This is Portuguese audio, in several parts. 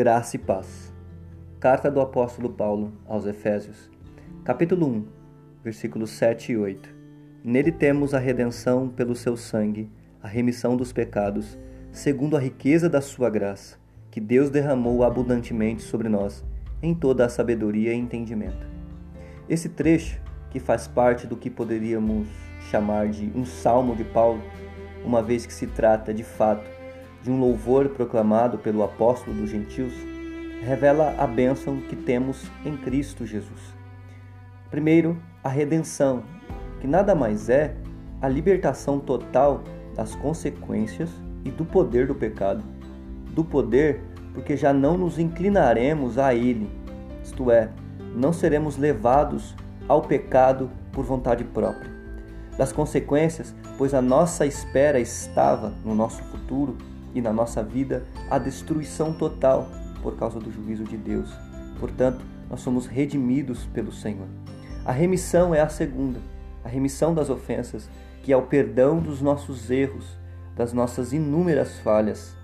graça e paz. Carta do apóstolo Paulo aos Efésios, capítulo 1, versículos 7 e 8. Nele temos a redenção pelo seu sangue, a remissão dos pecados, segundo a riqueza da sua graça, que Deus derramou abundantemente sobre nós, em toda a sabedoria e entendimento. Esse trecho, que faz parte do que poderíamos chamar de um salmo de Paulo, uma vez que se trata de fato de um louvor proclamado pelo apóstolo dos gentios, revela a bênção que temos em Cristo Jesus. Primeiro, a redenção, que nada mais é a libertação total das consequências e do poder do pecado. Do poder, porque já não nos inclinaremos a ele, isto é, não seremos levados ao pecado por vontade própria. Das consequências, pois a nossa espera estava no nosso futuro e na nossa vida a destruição total por causa do juízo de Deus. Portanto, nós somos redimidos pelo Senhor. A remissão é a segunda, a remissão das ofensas, que é o perdão dos nossos erros, das nossas inúmeras falhas,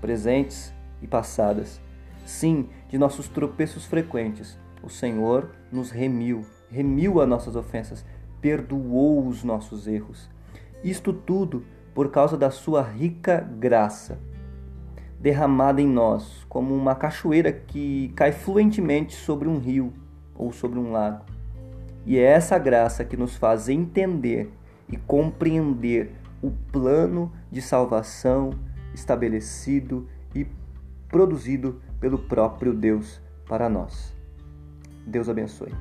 presentes e passadas. Sim, de nossos tropeços frequentes. O Senhor nos remiu, remiu as nossas ofensas, perdoou os nossos erros. Isto tudo por causa da sua rica graça, derramada em nós como uma cachoeira que cai fluentemente sobre um rio ou sobre um lago. E é essa graça que nos faz entender e compreender o plano de salvação estabelecido e produzido pelo próprio Deus para nós. Deus abençoe.